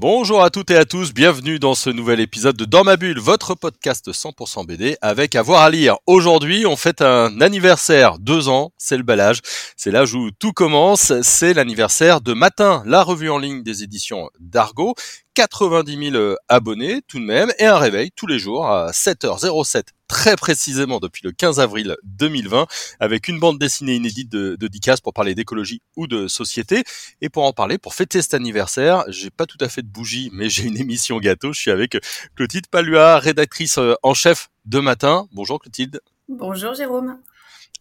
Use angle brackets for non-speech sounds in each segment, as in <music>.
Bonjour à toutes et à tous, bienvenue dans ce nouvel épisode de Dans ma bulle, votre podcast 100% BD avec avoir à lire. Aujourd'hui, on fête un anniversaire, deux ans, c'est le bel âge, c'est l'âge où tout commence, c'est l'anniversaire de Matin, la revue en ligne des éditions d'Argo, 90 000 abonnés tout de même et un réveil tous les jours à 7h07 très précisément depuis le 15 avril 2020 avec une bande dessinée inédite de, de Dicas pour parler d'écologie ou de société. Et pour en parler pour fêter cet anniversaire j'ai pas tout à fait de bougie mais j'ai une émission gâteau. Je suis avec Clotilde Palua rédactrice en chef de Matin. Bonjour Clotilde. Bonjour Jérôme.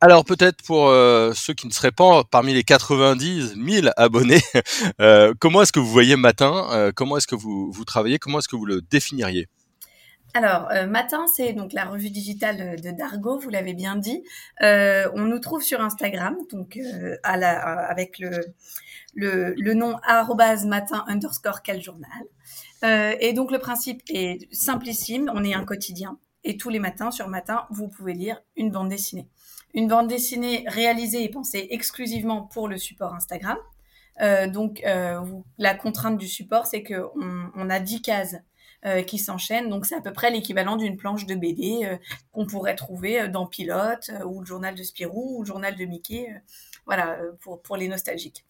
Alors peut-être pour euh, ceux qui ne seraient pas parmi les 90 000 abonnés, <laughs> euh, comment est-ce que vous voyez Matin? Euh, Comment est-ce que vous, vous travaillez? Comment est-ce que vous le définiriez? Alors, Matin, c'est donc la revue digitale de Dargo, vous l'avez bien dit. on nous trouve sur Instagram, donc à la, avec le, le, nom matin underscore quel journal. et donc le principe est simplissime, on est un quotidien. Et tous les matins, sur Matin, vous pouvez lire une bande dessinée une bande dessinée réalisée et pensée exclusivement pour le support Instagram. Euh, donc, euh, la contrainte du support, c'est qu'on on a 10 cases euh, qui s'enchaînent. Donc, c'est à peu près l'équivalent d'une planche de BD qu'on pourrait trouver dans Pilote ou le journal de Spirou ou le journal de Mickey. voilà, pour, pour les nostalgiques.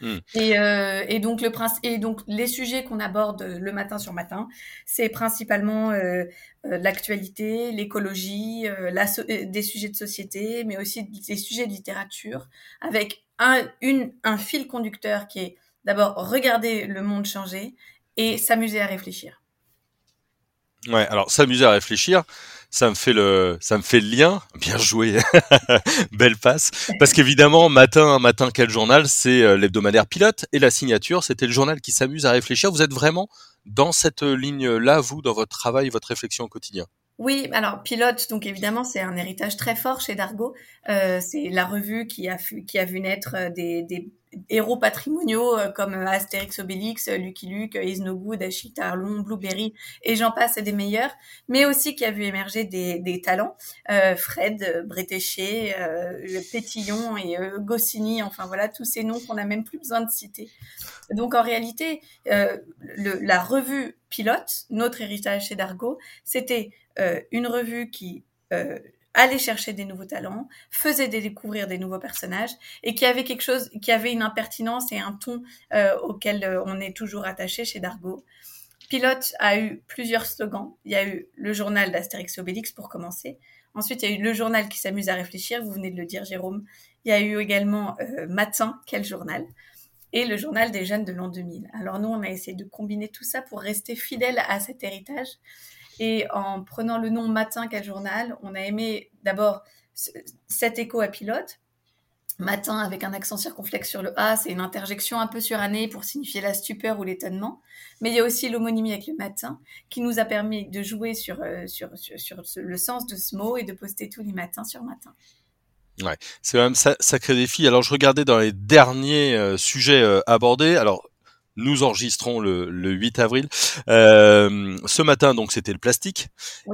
Hmm. Et, euh, et, donc le prince et donc les sujets qu'on aborde le matin sur matin, c'est principalement euh, euh l'actualité, l'écologie, euh, euh, des sujets de société, mais aussi des sujets de littérature, avec un, une, un fil conducteur qui est d'abord regarder le monde changer et s'amuser à réfléchir. Ouais, alors s'amuser à réfléchir, ça me fait le, ça me fait le lien. Bien joué, <laughs> belle passe. Parce qu'évidemment, matin, matin, quel journal? C'est euh, l'hebdomadaire pilote et la signature, c'était le journal qui s'amuse à réfléchir. Vous êtes vraiment dans cette ligne-là, vous, dans votre travail, votre réflexion au quotidien? Oui, alors Pilote, donc évidemment, c'est un héritage très fort chez Dargo. Euh, c'est la revue qui a, qui a vu naître euh, des, des héros patrimoniaux euh, comme euh, Astérix Obélix, Lucky Luke, Is No Good, Blueberry, et j'en passe, des meilleurs, mais aussi qui a vu émerger des, des talents, euh, Fred, Bretéché, euh, Pétillon et euh, Goscinny, enfin voilà, tous ces noms qu'on n'a même plus besoin de citer. Donc en réalité, le, la revue Pilote, notre héritage chez Dargo, c'était euh, une revue qui euh, allait chercher des nouveaux talents, faisait découvrir des nouveaux personnages et qui avait quelque chose, qui avait une impertinence et un ton euh, auquel on est toujours attaché chez Dargo. Pilote a eu plusieurs slogans. Il y a eu le journal d'Astérix et Obélix pour commencer. Ensuite, il y a eu le journal qui s'amuse à réfléchir. Vous venez de le dire, Jérôme. Il y a eu également Matin, quel journal? Et le journal des jeunes de l'an 2000. Alors nous, on a essayé de combiner tout ça pour rester fidèle à cet héritage et en prenant le nom Matin quel journal, on a aimé d'abord cet écho à pilote. Matin avec un accent circonflexe sur le A, c'est une interjection un peu surannée pour signifier la stupeur ou l'étonnement. Mais il y a aussi l'homonymie avec le matin qui nous a permis de jouer sur, euh, sur, sur, le sens de ce mot et de poster tous les matins sur matin. Ouais, c'est quand même sacré défi. Alors je regardais dans les derniers euh, sujets euh, abordés. Alors nous enregistrons le, le 8 avril. Euh, ce matin, donc, c'était le plastique.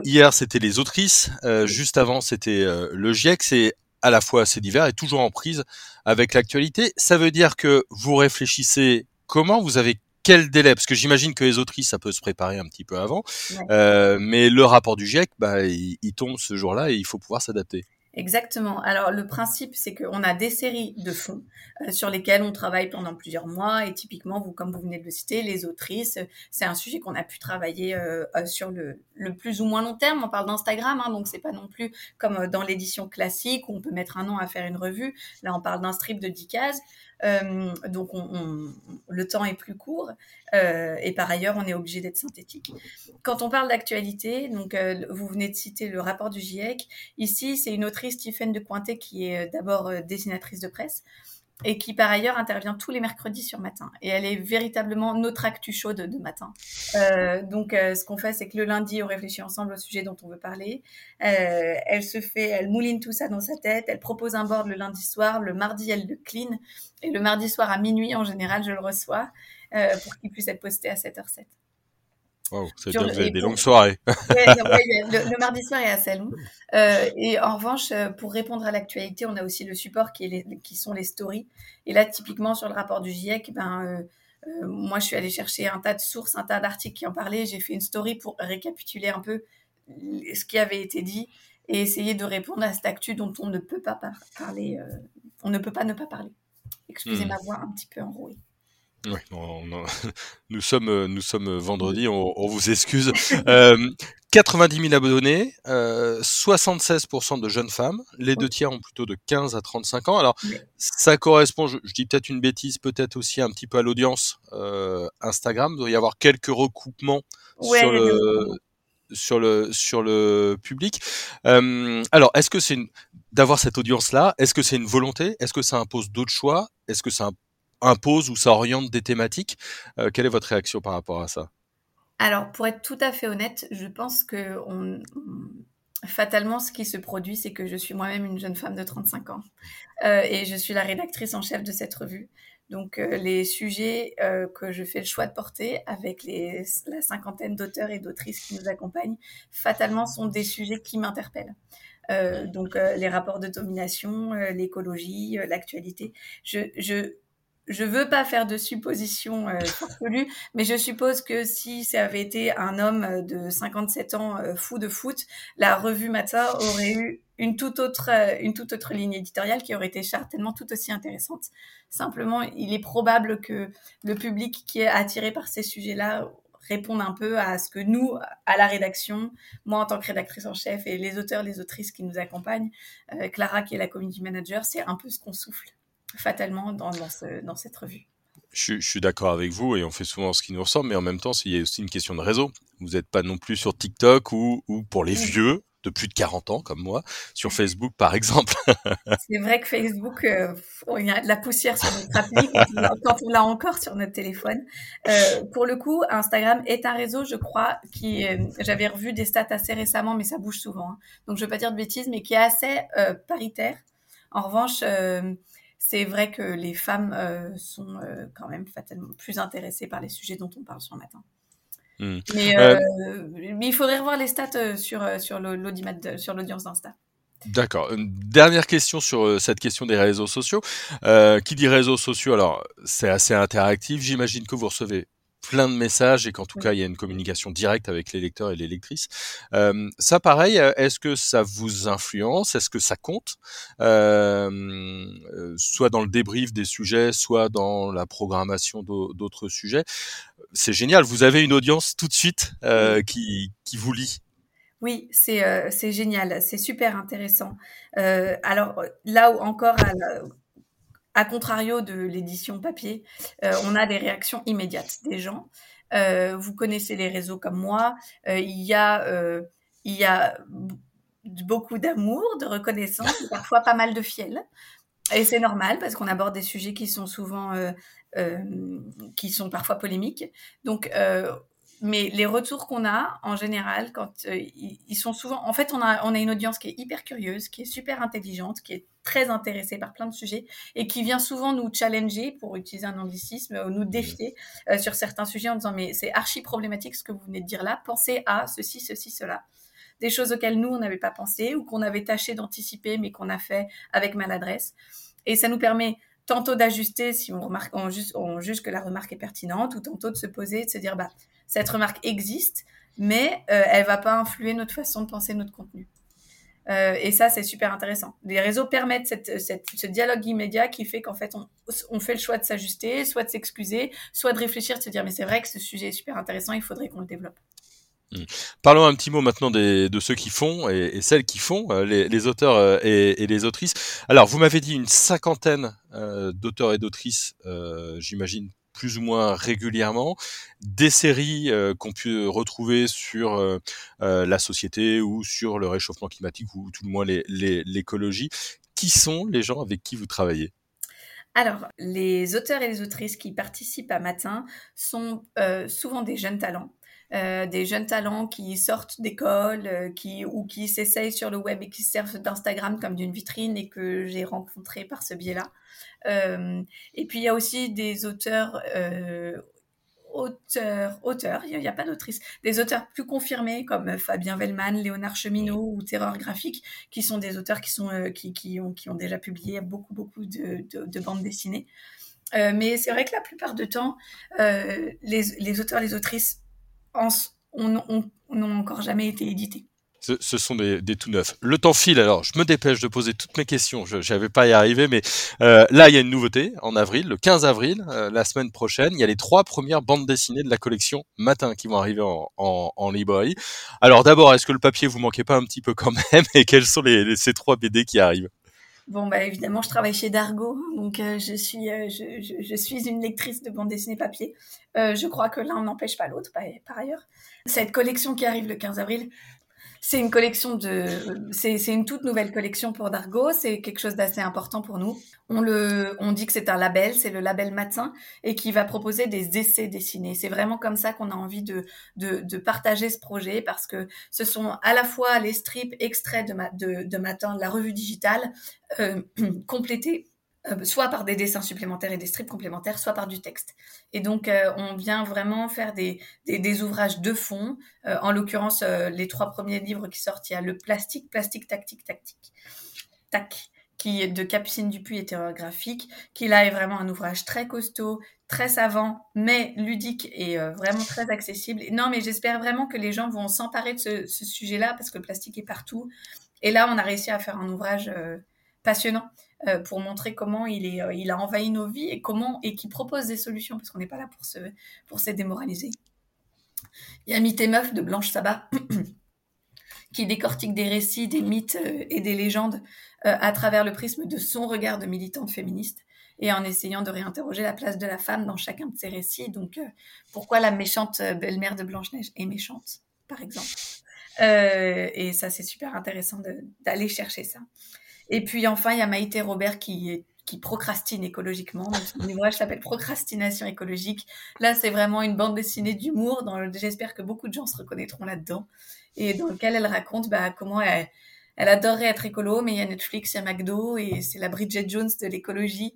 Hier, c'était les autrices. Euh, juste avant, c'était euh, le GIEC. C'est à la fois assez divers et toujours en prise avec l'actualité. Ça veut dire que vous réfléchissez comment? Vous avez quel délai? Parce que j'imagine que les autrices, ça peut se préparer un petit peu avant. Euh, mais le rapport du GIEC, bah, il tombe ce jour-là et il faut pouvoir s'adapter. Exactement. Alors le principe, c'est qu'on a des séries de fonds euh, sur lesquelles on travaille pendant plusieurs mois. Et typiquement, vous, comme vous venez de le citer, les autrices, c'est un sujet qu'on a pu travailler euh, euh, sur le, le, plus ou moins long terme. On parle d'Instagram, hein, donc c'est pas non plus comme dans l'édition classique où on peut mettre un an à faire une revue. Là, on parle d'un strip de 10 cases. Euh, donc on, on, le temps est plus court euh, et par ailleurs on est obligé d'être synthétique. Quand on parle d'actualité, donc euh, vous venez de citer le rapport du GIEC. Ici, c'est une autrice Tiffaine de Cointet qui est d'abord dessinatrice de presse et qui par ailleurs intervient tous les mercredis sur Matin. Et elle est véritablement notre actu chaude de Matin. Euh, donc euh, ce qu'on fait, c'est que le lundi, on réfléchit ensemble au sujet dont on veut parler. Euh, elle se fait, elle mouline tout ça dans sa tête. Elle propose un board le lundi soir. Le mardi, elle le clean. Et le mardi soir à minuit, en général, je le reçois. pour qu'il puisse être posté à 7h07. Wow, ça veut dire que vous avez des longues soirées. le, mardi soir est assez long. Euh, et en revanche, euh, pour répondre à l'actualité, on a aussi le support qui, est qui sont les stories. Et là, typiquement, sur le rapport du GIEC, ben, euh, euh, moi, je suis allée chercher un tas de sources, un tas d'articles qui en parlaient. J'ai fait une story pour récapituler un peu ce qui avait été dit et essayer de répondre à cette actu dont on ne peut pas parler. on ne peut pas ne pas parler. Excusez hmm. ma voix un petit peu enrouée. Oui, <laughs> nous sommes euh, nous sommes vendredi, on, vous excuse. <laughs> Euh, 90 000 abonnés, euh, 76% de jeunes femmes, les deux tiers ont plutôt de 15 à 35 ans. Alors ça correspond, je, dis peut-être une bêtise, peut-être aussi un petit peu à l'audience euh, Instagram. Il doit y avoir quelques recoupements sur le sur le sur le public. Euh, alors, est-ce que c'est d'avoir cette audience-là Est-ce que c'est une volonté? Est-ce que ça impose d'autres choix? Est-ce que ça impose ou ça oriente des thématiques. Euh, quelle est votre réaction par rapport à ça? Alors, pour être tout à fait honnête, je pense que on, fatalement, ce qui se produit, c'est que je suis moi-même une jeune femme de 35 ans euh, et je suis la rédactrice en chef de cette revue. Donc, euh, les sujets que je fais le choix de porter avec les, la cinquantaine d'auteurs et d'autrices qui nous accompagnent, fatalement, sont des sujets qui m'interpellent. Donc, les rapports de domination, l'écologie, l'actualité. Je, je, je veux pas faire de suppositions euh, farfelues, <laughs> mais je suppose que si ça avait été un homme euh, de 57 ans euh, fou de foot, la revue Matin aurait eu une toute autre euh, une toute autre ligne éditoriale qui aurait été certainement tout aussi intéressante. Simplement, il est probable que le public qui est attiré par ces sujets-là réponde un peu à ce que nous, à la rédaction, moi en tant que rédactrice en chef et les auteurs, les autrices qui nous accompagnent, Clara qui est la community manager, c'est un peu ce qu'on souffle fatalement dans, dans, cette revue. Je, suis d'accord avec vous et on fait souvent ce qui nous ressemble, mais en même temps, il y a aussi une question de réseau. Vous n'êtes pas non plus sur TikTok ou, ou pour les vieux de plus de 40 ans comme moi, sur Facebook par exemple. <laughs> C'est vrai que Facebook, euh, il y a de la poussière sur notre appli quand on l'a encore sur notre téléphone. Euh, pour le coup, Instagram est un réseau, je crois, qui, euh, j'avais revu des stats assez récemment, mais ça bouge souvent. Hein. Donc je ne veux pas dire de bêtises, mais qui est assez paritaire. En revanche, c'est vrai que les femmes euh, sont euh, quand même fatalement plus intéressées par les sujets dont on parle ce matin. Hmm. Euh, mais, il faudrait revoir les stats sur, sur l'audience d'Insta. D'accord. Une dernière question sur cette question des réseaux sociaux. qui dit réseaux sociaux Alors, c'est assez interactif. J'imagine que vous recevez plein de messages et qu'en tout cas il y a une communication directe avec les lecteurs et les lectrices. Euh, ça pareil, est-ce que ça vous influence? Est-ce que ça compte? Euh, euh, Soit dans le débrief des sujets, soit dans la programmation d'autres sujets. C'est génial, vous avez une audience tout de suite euh, qui, qui vous lit. Oui, c'est euh, c'est génial, c'est super intéressant. Euh, alors là où encore, à contrario de l'édition papier, euh, on a des réactions immédiates des gens. Euh, vous connaissez les réseaux comme moi. Euh, il y a, il y a beaucoup d'amour, de reconnaissance, parfois pas mal de fiel. Et c'est normal parce qu'on aborde des sujets qui sont souvent, qui sont parfois polémiques. Donc mais les retours qu'on a en général, quand euh, ils sont souvent, en fait, on a, on a une audience qui est hyper curieuse, qui est super intelligente, qui est très intéressée par plein de sujets et qui vient souvent nous challenger, pour utiliser un anglicisme, ou nous défier euh, sur certains sujets en disant mais c'est archi problématique ce que vous venez de dire là, pensez à ceci, ceci, cela. Des choses auxquelles nous on n'avait pas pensé ou qu'on avait tâché d'anticiper mais qu'on a fait avec maladresse. Et ça nous permet tantôt d'ajuster si on remarque, on juge, on juge que la remarque est pertinente ou tantôt de se poser, de se dire bah cette remarque existe, mais euh, elle va pas influer notre façon de penser notre contenu. Euh, et ça, c'est super intéressant. Les réseaux permettent cette, cette, ce dialogue immédiat qui fait qu'en fait, on, on, fait le choix de s'ajuster, soit de s'excuser, soit de réfléchir, de se dire, mais c'est vrai que ce sujet est super intéressant, il faudrait qu'on le développe. Mmh. Parlons un petit mot maintenant de ceux qui font et, celles qui font, euh, les, auteurs euh, et, les autrices. Alors, vous m'avez dit une cinquantaine euh, d'auteurs et d'autrices, j'imagine plus ou moins régulièrement, des séries qu'on peut retrouver sur la société ou sur le réchauffement climatique ou tout le moins l'écologie. Qui sont les gens avec qui vous travaillez? Alors, les auteurs et les autrices qui participent à Matin sont souvent des jeunes talents. Euh, des jeunes talents qui sortent d'école, euh, qui ou qui s'essayent sur le web et qui servent d'Instagram comme d'une vitrine et que j'ai rencontré par ce biais-là. Euh, et puis il y a aussi des auteurs auteurs, auteurs, il n'y a, pas d'autrices, des auteurs plus confirmés comme Fabien Vellman, Léonard Cheminot ou Terreur Graphique, qui sont des auteurs qui, sont, qui, qui, ont, qui ont déjà publié beaucoup, beaucoup de, de, bandes dessinées. mais c'est vrai que la plupart du temps, les, les, auteurs, les autrices n'ont encore jamais été édités ce, sont des, tout neufs. Le temps file, alors je me dépêche de poser toutes mes questions. Je n'avais pas à y arriver, mais euh, là, il y a une nouveauté en avril, le 15 avril, euh, la semaine prochaine. Il y a les trois premières bandes dessinées de la collection Matin qui vont arriver en, librairie. Alors d'abord, est-ce que le papier vous manquait pas un petit peu quand même? <laughs> Et quels sont les, ces trois BD qui arrivent? Bon, bah évidemment, je travaille chez Dargo, donc euh, je, suis, je, suis une lectrice de bande dessinée papier. je crois que l'un n'empêche pas l'autre, par ailleurs. Cette collection qui arrive le 15 avril, c'est une collection de, c'est une toute nouvelle collection pour Dargo. C'est quelque chose d'assez important pour nous. On le, on dit que c'est un label, c'est le label Matin et qui va proposer des essais dessinés. C'est vraiment comme ça qu'on a envie de, de, de, partager ce projet parce que ce sont à la fois les strips extraits de, de, de Matin, la revue digitale, euh, <clears throat> complétés euh, soit par des dessins supplémentaires et des strips complémentaires, soit par du texte. Et donc, euh, on vient vraiment faire des, des, ouvrages de fond. Euh, en l'occurrence, les trois premiers livres qui sortent, il y a le plastique, plastique, tactique, tactique, tac, qui est de Capucine Dupuis Terreur Graphique, qui là est vraiment un ouvrage très costaud, très savant, mais ludique et vraiment très accessible. non, mais j'espère vraiment que les gens vont s'emparer de ce, ce sujet-là parce que le plastique est partout. Et là, on a réussi à faire un ouvrage passionnant. Euh, pour montrer comment il, est, euh, il a envahi nos vies et comment et qui propose des solutions parce qu'on n'est pas là pour se, pour se démoraliser. Il y a Mythe et Meuf de Blanche Sabat <clears throat> qui décortique des récits, des mythes euh, et des légendes à travers le prisme de son regard de militante féministe et en essayant de réinterroger la place de la femme dans chacun de ses récits. Donc, pourquoi la méchante belle-mère de Blanche-Neige est méchante, par exemple? et ça, c'est super intéressant d'aller chercher ça. Et puis enfin, il y a Maïté Robert qui, qui procrastine écologiquement. Son ouvrage s'appelle Procrastination écologique. Là, c'est vraiment une bande dessinée d'humour. J'espère que beaucoup de gens se reconnaîtront là-dedans. Et dans lequel elle raconte bah, comment elle, elle être écolo, mais il y a Netflix, il y a McDo, et c'est la Bridget Jones de l'écologie.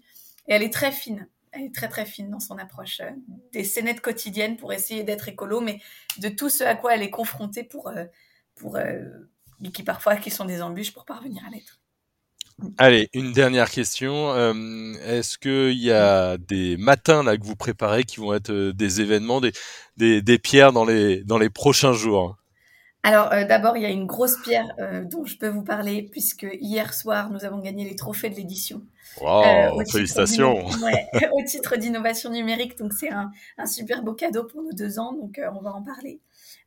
Et elle est très fine. Elle est très très fine dans son approche euh, des scénettes quotidiennes pour essayer d'être écolo, mais de tout ce à quoi elle est confrontée pour, euh, pour euh, qui parfois qui sont des embûches pour parvenir à l'être. Allez, une dernière question. Euh, est-ce qu'il y a des matins là que vous préparez qui vont être euh, des événements, des, des, des, pierres dans les, dans les prochains jours? Alors euh, d'abord, il y a une grosse pierre dont je peux vous parler puisque hier soir, nous avons gagné les trophées de l'édition. Wow, félicitations ouais, <laughs> Au titre d'innovation numérique, donc c'est un, un, super beau cadeau pour nos deux ans, donc on va en parler.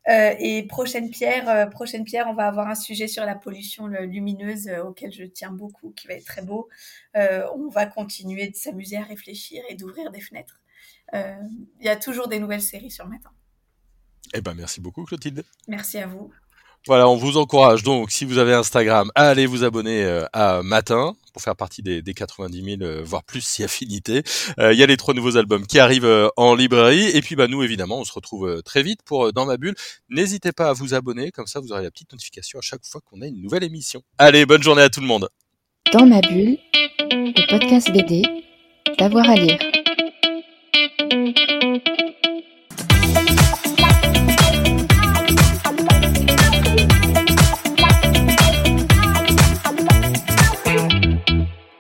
Euh, et prochaine pierre, euh, prochaine pierre, on va avoir un sujet sur la pollution lumineuse euh, auquel je tiens beaucoup, qui va être très beau. on va continuer de s'amuser à réfléchir et d'ouvrir des fenêtres. Il y a toujours des nouvelles séries sur Matin. Eh ben, merci beaucoup, Clotilde. Merci à vous. Voilà, on vous encourage donc, si vous avez Instagram, à aller vous abonner à Matin pour faire partie des, des 90 000, euh, voire plus si affinité. Euh, il y a les trois nouveaux albums qui arrivent euh, en librairie. Et puis bah, nous, évidemment, on se retrouve très vite pour Dans ma bulle. N'hésitez pas à vous abonner, comme ça vous aurez la petite notification à chaque fois qu'on a une nouvelle émission. Allez, bonne journée à tout le monde. Dans ma bulle, le podcast BD, d'avoir à lire.